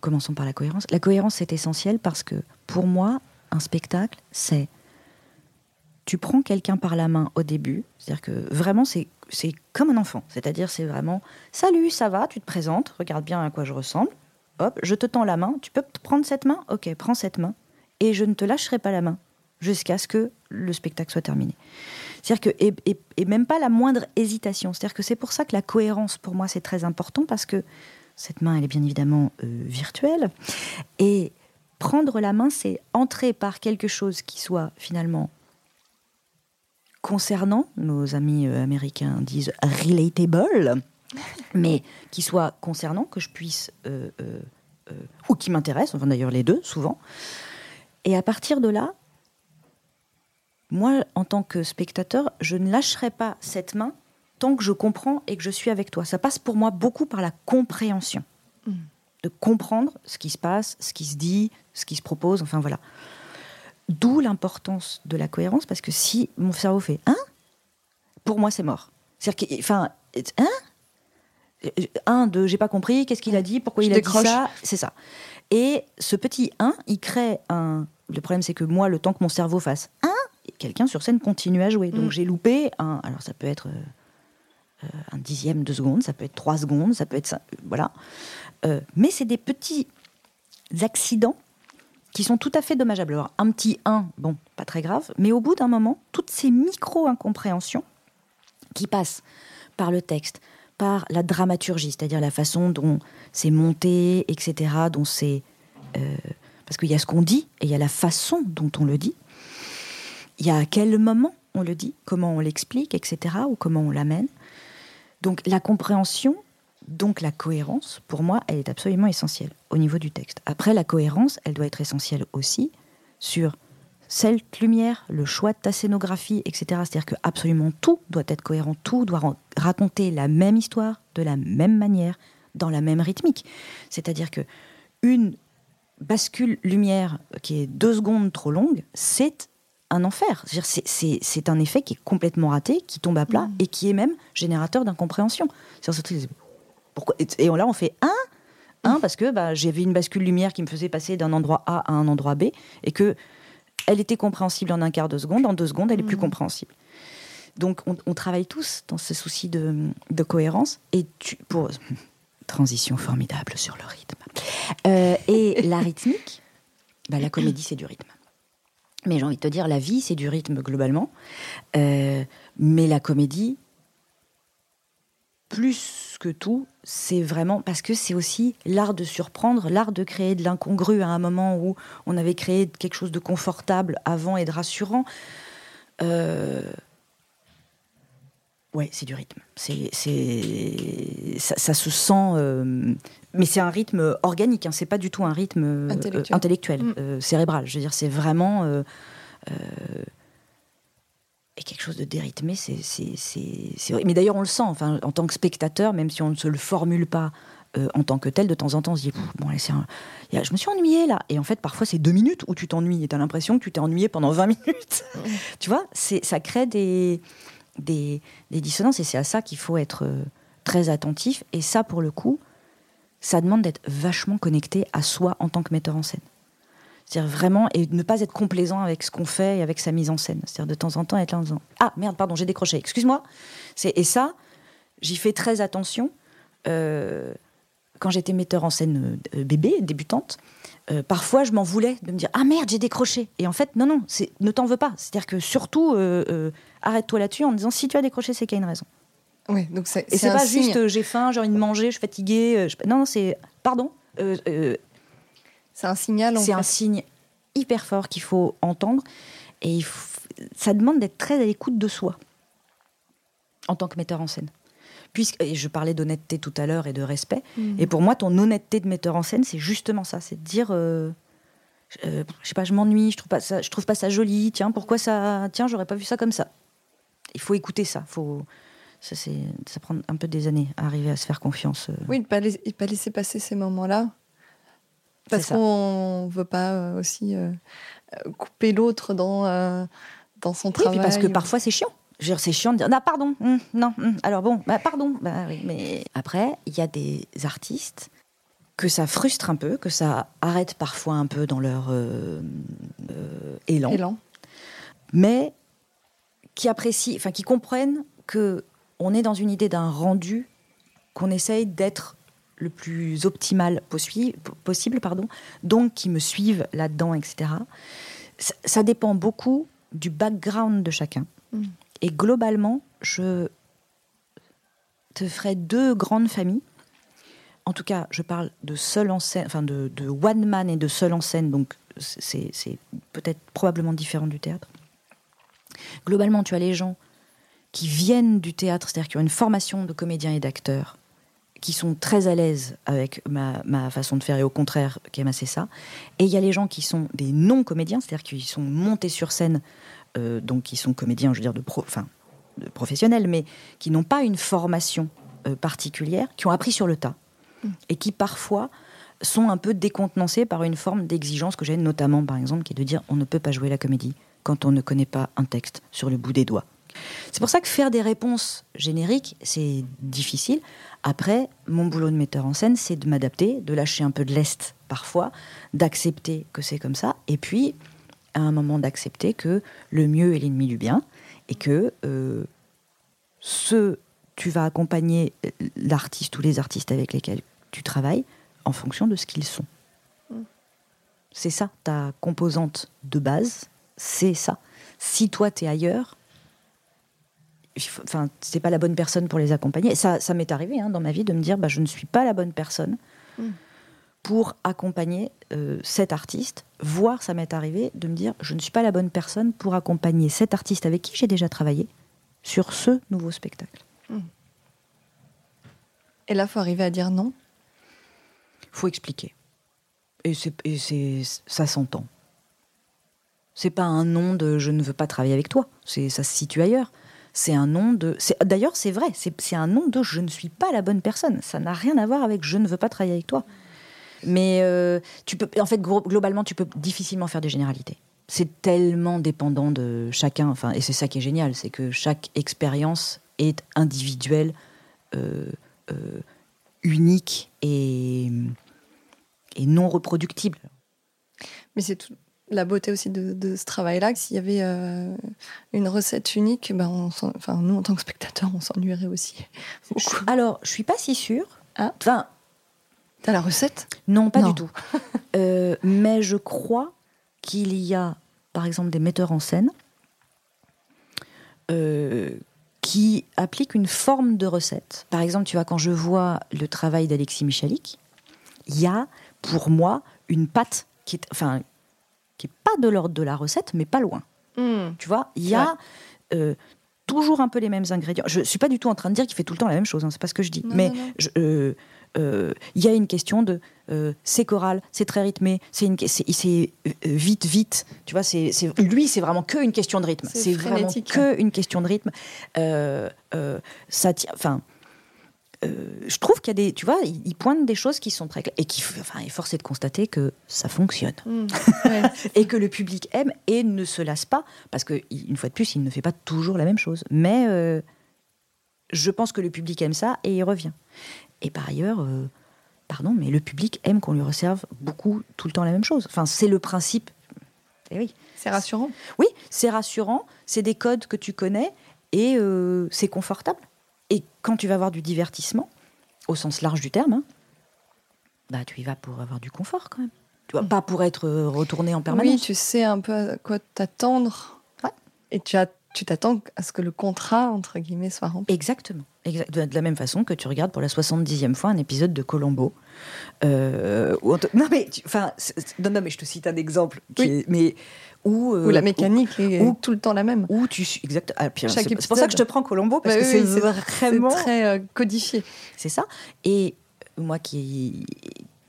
commençons par la cohérence. La cohérence, c'est essentiel parce que pour moi, un spectacle, c'est tu prends quelqu'un par la main au début, c'est-à-dire que vraiment c'est c'est comme un enfant, c'est-à-dire c'est vraiment salut, ça va, tu te présentes, regarde bien à quoi je ressemble, hop, je te tends la main, tu peux prendre cette main, ok, prends cette main, et je ne te lâcherai pas la main jusqu'à ce que le spectacle soit terminé. C'est-à-dire que et, et, même pas la moindre hésitation, c'est-à-dire que c'est pour ça que la cohérence pour moi c'est très important parce que cette main, elle est bien évidemment euh, virtuelle. Et prendre la main, c'est entrer par quelque chose qui soit finalement concernant, nos amis euh, américains disent relatable, *laughs* mais qui soit concernant, que je puisse, euh, ou qui m'intéresse, enfin d'ailleurs les deux, souvent. Et à partir de là, moi, en tant que spectateur, je ne lâcherai pas cette main tant que je comprends et que je suis avec toi. Ça passe pour moi beaucoup par la compréhension. Mm. De comprendre ce qui se passe, ce qui se dit, ce qui se propose, enfin voilà. D'où l'importance de la cohérence, parce que si mon cerveau fait Hein Pour moi, c'est mort. C'est-à-dire que, enfin, Hein Un, deux, j'ai pas compris, qu'est-ce qu'il a dit, pourquoi il a dit ça C'est ça. Et ce petit 1, il crée un. Le problème, c'est que moi, le temps que mon cerveau fasse 1, quelqu'un sur scène continue à jouer. Donc mm. j'ai loupé un. Alors ça peut être euh, euh, un dixième de seconde, ça peut être trois secondes, ça peut être ça, voilà. Euh, mais c'est des petits accidents qui sont tout à fait dommageables. Alors, un petit 1, bon, pas très grave, mais au bout d'un moment, toutes ces micro-incompréhensions qui passent par le texte, par la dramaturgie, c'est-à-dire la façon dont c'est monté, etc., dont c'est... Euh, parce qu'il y a ce qu'on dit et il y a la façon dont on le dit. Il y a à quel moment on le dit, comment on l'explique, etc., ou comment on l'amène. Donc la compréhension, donc la cohérence, pour moi, elle est absolument essentielle au niveau du texte. Après, la cohérence, elle doit être essentielle aussi sur cette lumière, le choix de ta scénographie, etc. C'est-à-dire que absolument tout doit être cohérent, tout doit raconter la même histoire, de la même manière, dans la même rythmique. C'est-à-dire que une bascule lumière qui est deux secondes trop longue, c'est un enfer. C'est un effet qui est complètement raté, qui tombe à plat mmh. et qui est même générateur d'incompréhension. Pourquoi Et là, on fait un, un parce que bah, j'avais une bascule lumière qui me faisait passer d'un endroit A à un endroit B et que elle était compréhensible en un quart de seconde, en deux secondes, elle est plus mmh. compréhensible. Donc, on, travaille tous dans ce souci de, cohérence. Et tu, pour *laughs* transition formidable sur le rythme. Euh, et la rythmique, bah, la comédie, c'est du rythme. Mais j'ai envie de te dire, la vie, c'est du rythme globalement. Euh, mais la comédie, plus que tout, c'est vraiment parce que c'est aussi l'art de surprendre, l'art de créer de l'incongru à un moment où on avait créé quelque chose de confortable avant et de rassurant. Euh, ouais, c'est du rythme. C'est, ça, se sent, euh, mais c'est un rythme organique. Hein. C'est pas du tout un rythme euh, intellectuel, mm. cérébral. Je veux dire, c'est vraiment et quelque chose de dérythmé, c'est, c'est, Mais d'ailleurs, on le sent, enfin, en tant que spectateur, même si on ne se le formule pas euh, en tant que tel, de temps en temps, on se dit, bon, allez, un... je me suis ennuyée là. Et en fait, parfois, c'est deux minutes où tu t'ennuies et tu as l'impression que tu t'es ennuyé pendant 20 minutes. *laughs* tu vois, c'est, ça crée des, des, des dissonances et c'est à ça qu'il faut être euh, très attentif. Et ça, pour le coup, ça demande d'être vachement connecté à soi en tant que metteur en scène. C'est-à-dire vraiment, et ne pas être complaisant avec ce qu'on fait et avec sa mise en scène. C'est-à-dire de temps en temps être là en disant Ah merde, pardon, j'ai décroché, excuse-moi. Et ça, j'y fais très attention. Euh, quand j'étais metteur en scène euh, bébé, débutante, euh, parfois je m'en voulais de me dire Ah merde, j'ai décroché. Et en fait, non, non, ne t'en veux pas. C'est-à-dire que surtout, arrête-toi là-dessus en disant Si tu as décroché, c'est qu'il y a une raison. Oui, donc c'est, et c'est pas juste j'ai faim, j'ai envie de manger, je suis fatiguée. Non, non, c'est pardon. C'est un signal. C'est un signe hyper fort qu'il faut entendre et ça demande d'être très à l'écoute de soi en tant que metteur en scène. Puisque et je parlais d'honnêteté tout à l'heure et de respect. Mm. Et pour moi, ton honnêteté de metteur en scène, c'est justement ça, c'est de dire. Euh, euh, je sais pas, je m'ennuie, je trouve pas ça, je trouve pas ça joli. Tiens, pourquoi ça Tiens, j'aurais pas vu ça comme ça. Il faut écouter ça. Faut, ça, c'est, ça prend un peu des années à arriver à se faire confiance. Euh. Oui, ne pas, pas laisser passer ces moments-là. Parce qu'on ne veut pas euh, aussi euh, couper l'autre dans, dans son travail. Oui, parce que parfois c'est chiant. C'est chiant de dire ah, pardon, hum, non, hum, alors bon, bah, pardon. Bah, oui, mais après, il y a des artistes que ça frustre un peu, que ça arrête parfois un peu dans leur élan. élan. Mais qui apprécient, enfin qui comprennent que on est dans une idée d'un rendu qu'on essaye d'être le plus optimal possible, pardon, donc qui me suivent là-dedans, etc. Ça, dépend beaucoup du background de chacun. Mm. Et globalement, je te ferai deux grandes familles. En tout cas, je parle de seul en scène, enfin de, one man et de seul en scène, donc c'est peut-être probablement différent du théâtre. Globalement, tu as les gens qui viennent du théâtre, c'est-à-dire qui ont une formation de comédien et d'acteur, qui sont très à l'aise avec ma, façon de faire et au contraire qui aiment assez ça. Et il y a les gens qui sont des non-comédiens, c'est-à-dire qui sont montés sur scène, euh, donc qui sont comédiens, je veux dire, de, pro, de professionnels, mais qui n'ont pas une formation euh, particulière, qui ont appris sur le tas mm. et qui parfois sont un peu décontenancés par une forme d'exigence que j'ai, notamment par exemple, qui est de dire on ne peut pas jouer la comédie quand on ne connaît pas un texte sur le bout des doigts. C'est pour ça que faire des réponses génériques, c'est difficile. Après, mon boulot de metteur en scène, c'est de m'adapter, de lâcher un peu de l'est parfois, d'accepter que c'est comme ça, et puis à un moment d'accepter que le mieux est l'ennemi du bien, et que euh, ce tu vas accompagner l'artiste ou les artistes avec lesquels tu travailles en fonction de ce qu'ils sont. Mm. C'est ça, ta composante de base, c'est ça. Si toi, tu es ailleurs, enfin, c'est pas la bonne personne pour les accompagner. Ça, ça m'est arrivé hein, dans ma vie de me dire, bah, je ne suis pas la bonne personne Mm. Pour accompagner euh, cet artiste. Voire, ça m'est arrivé de me dire, je ne suis pas la bonne personne pour accompagner cet artiste avec qui j'ai déjà travaillé sur ce nouveau spectacle. Et là, faut arriver à dire non? faut expliquer. Et, et ça s'entend. C'est pas un nom de je ne veux pas travailler avec toi. C'est, ça se situe ailleurs. C'est un nom de. d'ailleurs, c'est vrai. C'est un nom de je ne suis pas la bonne personne. Ça n'a rien à voir avec je ne veux pas travailler avec toi. Mais euh, tu peux, en fait, globalement, tu peux difficilement faire des généralités. C'est tellement dépendant de chacun. Enfin, et c'est ça qui est génial, c'est que chaque expérience est individuelle, euh, euh, unique et, et non reproductible. Mais c'est tout- la beauté aussi de, de ce travail-là, que s'il y avait euh, une recette unique, ben on enfin, nous, en tant que spectateurs, on s'ennuierait aussi. *laughs* beaucoup. Alors, je suis pas si sûre. Ah. Enfin, T'as la recette? Non, pas Non. du tout. *laughs* Euh, mais je crois qu'il y a, par exemple, des metteurs en scène euh, qui appliquent une forme de recette. Par exemple, tu vois, quand je vois le travail d'Alexis Michalik, il y a, pour moi, une pâte qui est, enfin, qui est pas de l'ordre de la recette, mais pas loin. Tu vois, il y a euh, toujours un peu les mêmes ingrédients. Je suis pas du tout en train de dire qu'il fait tout le temps la même chose, hein, c'est pas ce que je dis. Non, Mais non, non. je- euh, il y a une question de euh, c'est choral, c'est très rythmé, c'est euh, vite, vite. Tu vois, c'est lui, c'est vraiment que une question de rythme. C'est vraiment que une question de rythme. Euh, euh, ça tient. Enfin. euh, je trouve qu'il y a des, tu vois, il, il pointe des choses qui sont très claires et qui, enfin, est forcé de constater que ça fonctionne Mm. *laughs* Ouais. et que le public aime et ne se lasse pas parce que une fois de plus il ne fait pas toujours la même chose mais euh, je pense que le public aime ça et il revient et par ailleurs euh, pardon mais le public aime qu'on lui réserve beaucoup tout le temps la même chose enfin c'est le principe et oui C'est rassurant. oui c'est rassurant c'est des codes que tu connais et euh, c'est confortable et quand tu vas avoir du divertissement au sens large du terme hein, bah tu y vas pour avoir du confort quand même tu vois pas pour être euh, retourné en permanence Oui, tu sais un peu à quoi t'attendre. Ouais. Et tu as- tu t'attends à ce que le contrat, entre guillemets, soit rempli. Exactement. Exact- De la même façon que tu regardes pour la 70e fois un épisode de Colombo. Euh, Non, mais, tu- non, non, mais je te cite un exemple. Qui Oui. est- mais où, euh, Où la mécanique est où- tout le temps la même. Où, tu. Exact. ah, c'est pour ça que je te prends Colombo, parce Bah que oui, c'est vraiment. Très euh, codifié. C'est ça. Et moi qui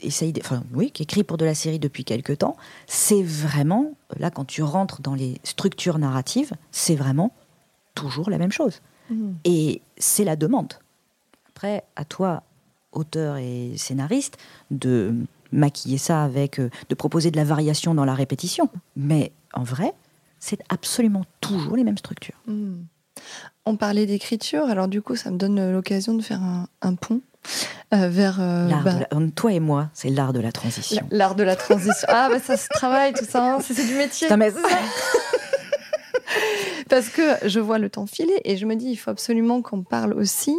essaye, de- enfin oui, qui écrit pour de la série depuis quelques temps, c'est vraiment là quand tu rentres dans les structures narratives, c'est vraiment toujours la même chose. Mm. Et c'est la demande. Après, à toi, auteur et scénariste, de maquiller ça avec, euh, de proposer de la variation dans la répétition. Mais en vrai, c'est absolument toujours les mêmes structures. Mm. On parlait d'écriture, alors du coup, ça me donne l'occasion de faire un, un pont euh, vers euh, L'art bah, la- toi et moi, c'est l'art de la transition. l'art de la transition. ah, bah ça se travaille, tout ça, hein, c'est du métier. Putain, mais- *laughs* Parce que je vois le temps filer et je me dis, il faut absolument qu'on parle aussi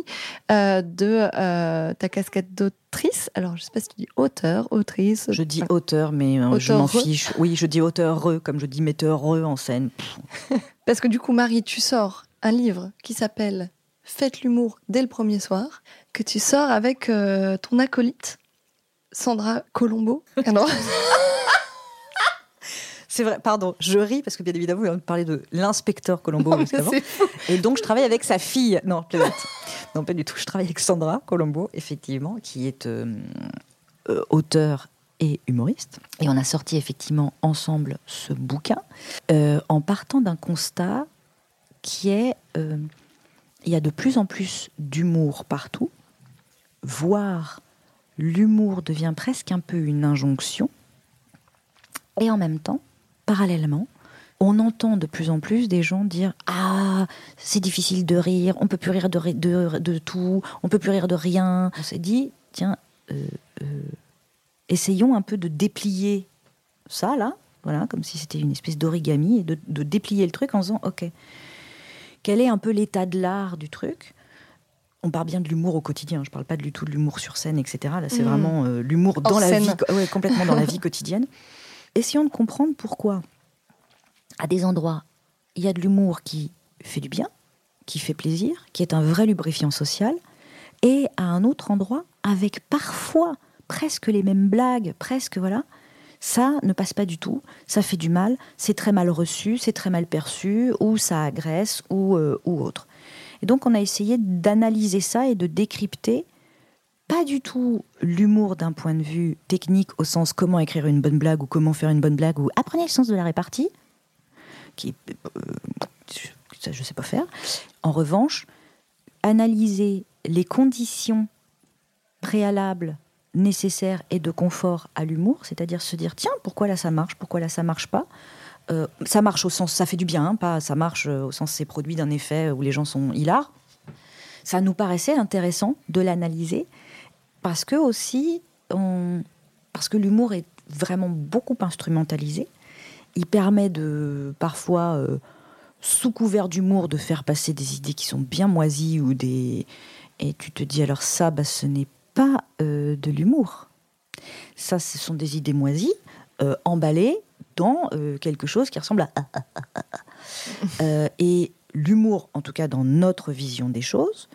euh, de euh, ta casquette d'autrice. Alors, je sais pas si tu dis auteur, autrice. Je dis auteur, mais euh, je m'en fiche. Oui, je dis auteur-re, comme je dis metteur-re en scène. *laughs* Parce que du coup, Marie, tu sors un livre qui s'appelle Faites l'humour dès le premier soir, que tu sors avec ton acolyte, Sandra Colombo. Alors, *laughs* C'est vrai, pardon, je ris parce que bien évidemment, on parlait de l'inspecteur Colombo *laughs* Non. Et donc, je travaille avec sa fille. Non, non, pas du tout. Je travaille avec Sandra Colombo, effectivement, qui est euh, euh, auteur et humoriste. Et on a sorti effectivement ensemble ce bouquin euh, en partant d'un constat qui est il y a de plus en plus d'humour partout, voire l'humour devient presque un peu une injonction. Et en même temps, parallèlement, on entend de plus en plus des gens dire Ah, c'est difficile de rire, on peut plus rire de, de, de tout, on peut plus rire de rien. On s'est dit Tiens, euh, euh, essayons un peu de déplier ça, là, voilà, comme si c'était une espèce d'origami, et de, de déplier le truc en disant Ok, quel est un peu l'état de l'art du truc? On parle bien de l'humour au quotidien, je parle pas du tout de l'humour sur scène, etc. Là, c'est Mhm. vraiment euh, l'humour dans la vie, ouais, complètement dans la *laughs* vie quotidienne. Essayons de comprendre pourquoi, à des endroits, il y a de l'humour qui fait du bien, qui fait plaisir, qui est un vrai lubrifiant social, et à un autre endroit, avec parfois presque les mêmes blagues, presque voilà, ça ne passe pas du tout, ça fait du mal, c'est très mal reçu, c'est très mal perçu, ou ça agresse, ou, euh, ou autre. Et donc on a essayé d'analyser ça et de décrypter pas du tout l'humour d'un point de vue technique au sens comment écrire une bonne blague ou comment faire une bonne blague ou apprenez le sens de la répartie, qui euh, ça je sais pas faire. En revanche, analyser les conditions préalables nécessaires et de confort à l'humour, c'est-à-dire se dire tiens pourquoi là ça marche, pourquoi là ça marche pas. Euh, ça marche au sens ça fait du bien, hein, pas ça marche euh, au sens c'est produit d'un effet où les gens sont hilars. Ça nous paraissait intéressant de l'analyser parce que aussi, parce que l'humour est vraiment beaucoup instrumentalisé. Il permet de parfois, euh, sous couvert d'humour, de faire passer des idées qui sont bien moisies ou des et tu te dis alors ça, bah, ce n'est pas euh, de l'humour. Ça, ce sont des idées moisies euh, emballées dans quelque chose qui ressemble à et l'humour, en tout cas dans notre vision des choses,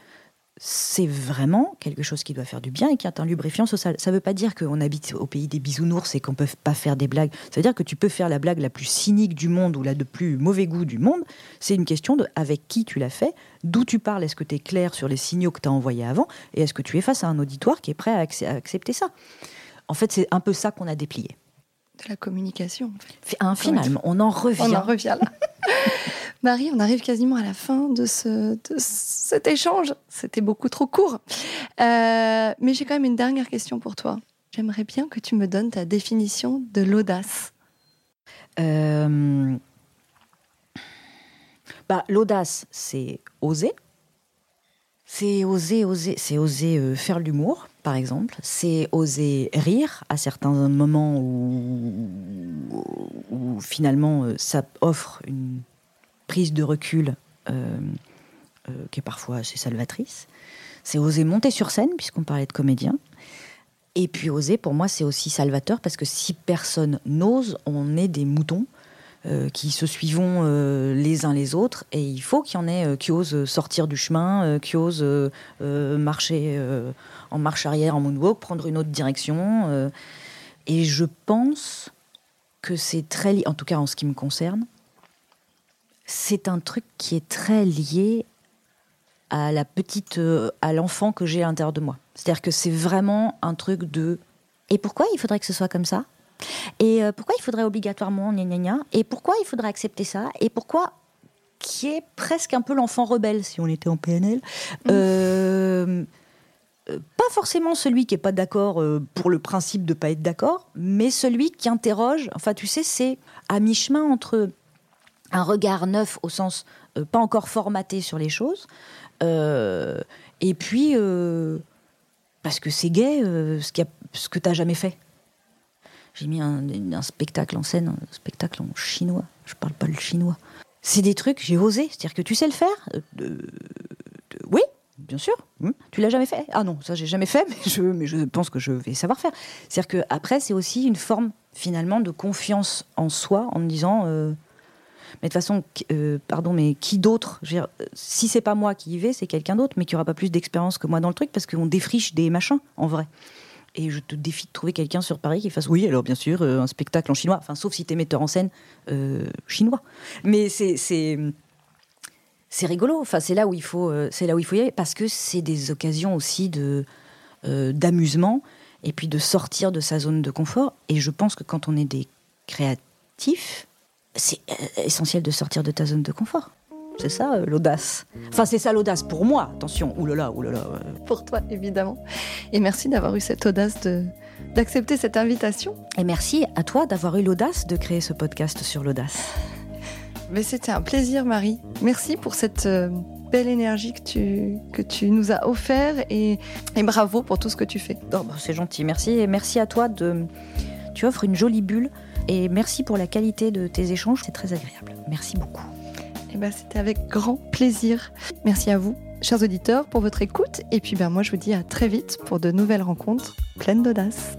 c'est vraiment quelque chose qui doit faire du bien et qui est un lubrifiant social. Ça ne veut pas dire qu'on habite au pays des bisounours et qu'on ne peut pas faire des blagues. Ça veut dire que tu peux faire la blague la plus cynique du monde ou la de plus mauvais goût du monde. C'est une question de avec qui tu l'as fait, d'où tu parles, est-ce que tu es clair sur les signaux que tu as envoyés avant et est-ce que tu es face à un auditoire qui est prêt à, accepter ça? En fait, c'est un peu ça qu'on a déplié. De la communication. finalement, on en revient. On en revient là. *laughs* Marie, on arrive quasiment à la fin de, ce, cet échange. C'était beaucoup trop court. Euh, mais j'ai quand même une dernière question pour toi. J'aimerais bien que tu me donnes ta définition de l'audace. Euh, bah, l'audace, c'est oser. C'est oser, oser, c'est oser euh, faire l'humour, par exemple. C'est oser rire à certains moments où, finalement ça offre une prise de recul euh, euh, qui est parfois assez salvatrice. C'est oser monter sur scène, puisqu'on parlait de comédien. Et puis oser, pour moi, c'est aussi salvateur, parce que si personne n'ose, on est des moutons. Euh, qui se suivons les uns les autres et il faut qu'il y en ait qui osent sortir du chemin, qui osent marcher en marche arrière, en moonwalk, prendre une autre direction. et je pense que c'est très, lié, en tout cas en ce qui me concerne, c'est un truc qui est très lié à la petite, euh, à l'enfant que j'ai à l'intérieur de moi. C'est-à-dire que c'est vraiment un truc de. Et pourquoi il faudrait que ce soit comme ça? Et euh, pourquoi il faudrait obligatoirement gna gna gna Et pourquoi il faudrait accepter ça Et pourquoi qui est presque un peu l'enfant rebelle si on était en PNL. Mmh. Euh, pas forcément celui qui est pas d'accord pour le principe de pas être d'accord, mais celui qui interroge. Enfin, tu sais, c'est à mi-chemin entre un regard neuf au sens euh, pas encore formaté sur les choses. Euh, et puis, euh, parce que c'est gay, ce, ce, que tu n'as jamais fait. J'ai mis un, spectacle en scène, un spectacle en chinois. Je parle pas le chinois. C'est des trucs, j'ai osé. C'est-à-dire que tu sais le faire Oui, bien sûr. Hmm. Tu l'as jamais fait? Ah non, ça j'ai jamais fait, *laughs* mais je, pense que je vais savoir faire. C'est-à-dire que après, c'est aussi une forme finalement de confiance en soi en me disant mais de toute façon, euh, pardon, mais qui d'autre? Si c'est pas moi qui y vais, c'est quelqu'un d'autre, mais qui aura pas plus d'expérience que moi dans le truc, parce qu'on défriche des machins, en vrai. Et je te défie de trouver quelqu'un sur Paris qui fasse, oui, alors bien sûr, euh, un spectacle en chinois, enfin, sauf si t'es metteur en scène euh, chinois. Mais c'est rigolo. Enfin, c'est là où il faut, c'est là où il faut y aller, parce que c'est des occasions aussi de d'amusement et puis de sortir de sa zone de confort. Et je pense que quand on est des créatifs, c'est euh, essentiel de sortir de ta zone de confort. C'est ça euh, l'audace. Enfin, c'est ça l'audace pour moi. Attention, oulala, oulala. Pour toi, évidemment. Et merci d'avoir eu cette audace de d'accepter cette invitation. Et merci à toi d'avoir eu l'audace de créer ce podcast sur l'audace. Mais c'était un plaisir, Marie. Merci pour cette euh, belle énergie que tu, que tu nous as offert et, et bravo pour tout ce que tu fais. Oh, bah, c'est gentil, merci. Et merci à toi de. Tu offres une jolie bulle et merci pour la qualité de tes échanges, c'est très agréable. Merci beaucoup. Eh ben, C'était avec grand plaisir. Merci à vous, chers auditeurs, pour votre écoute. Et puis ben, moi, je vous dis à très vite pour de nouvelles rencontres pleines d'audace.